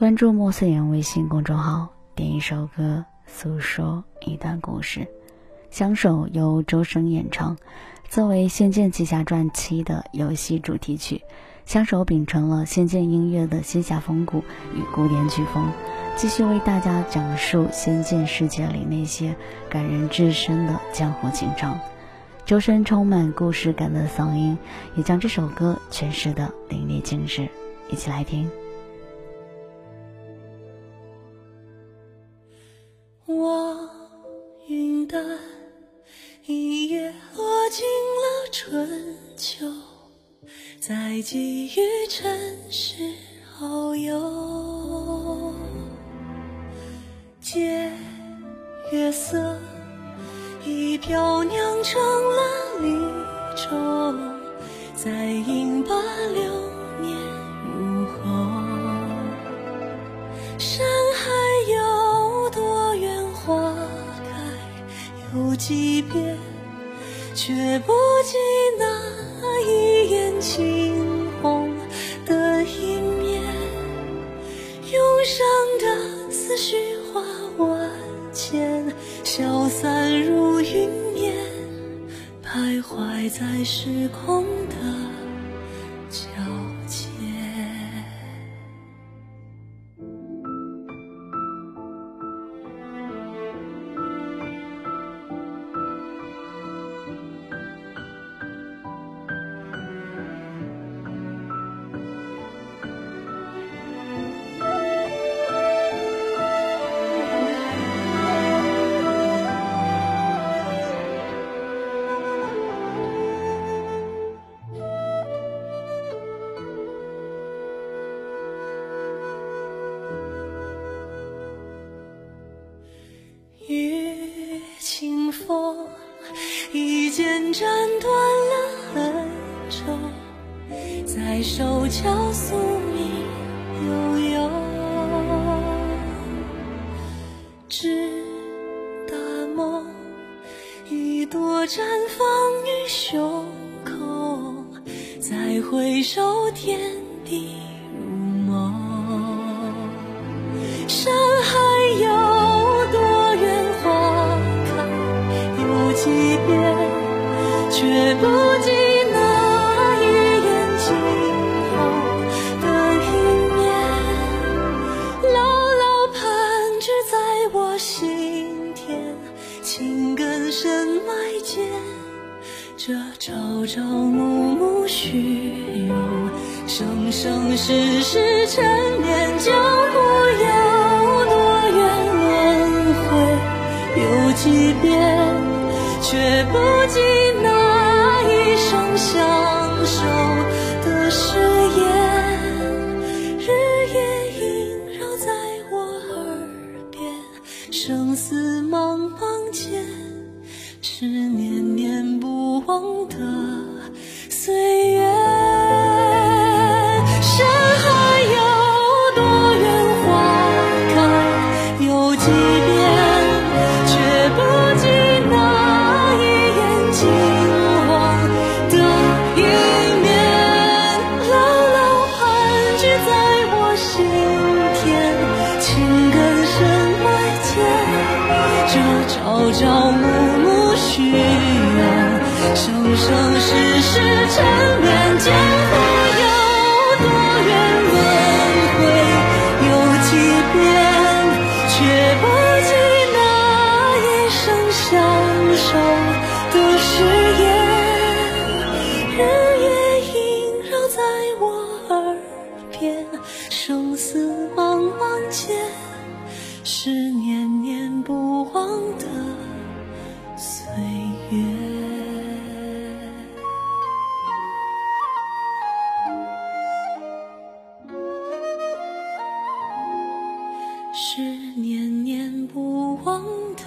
关注莫思言微信公众号，点一首歌，诉说一段故事。相守由周深演唱，作为《仙剑奇侠传七》的游戏主题曲，相守秉承了仙剑音乐的仙侠风骨与古典曲风，继续为大家讲述仙剑世界里那些感人至深的江湖情长。周深充满故事感的嗓音，也将这首歌诠释的淋漓尽致。一起来听。我云淡，一夜落尽了春秋，在寄予尘世遨游。借月色，一瓢酿成了离愁，在饮把几遍，却不及那一眼惊鸿的一面。涌上的思绪化万千，消散如云烟，徘徊在时空的。遇清风一剑斩断了恩仇，在手桥宿命悠悠。只大梦，一朵绽放于胸口，再回首天地来不及那一眼惊鸿的一面，牢牢盘踞在我心田，情根深埋间，这朝朝暮暮须臾，生生世世缠绵。生死茫茫间，是念念不忘的岁月。朝朝暮暮许愿，生生世世缠绵，江湖有多远轮回有几遍，却不及那一生相守的誓言。日夜萦绕在我耳边，生死茫茫间，十年是念念不忘的。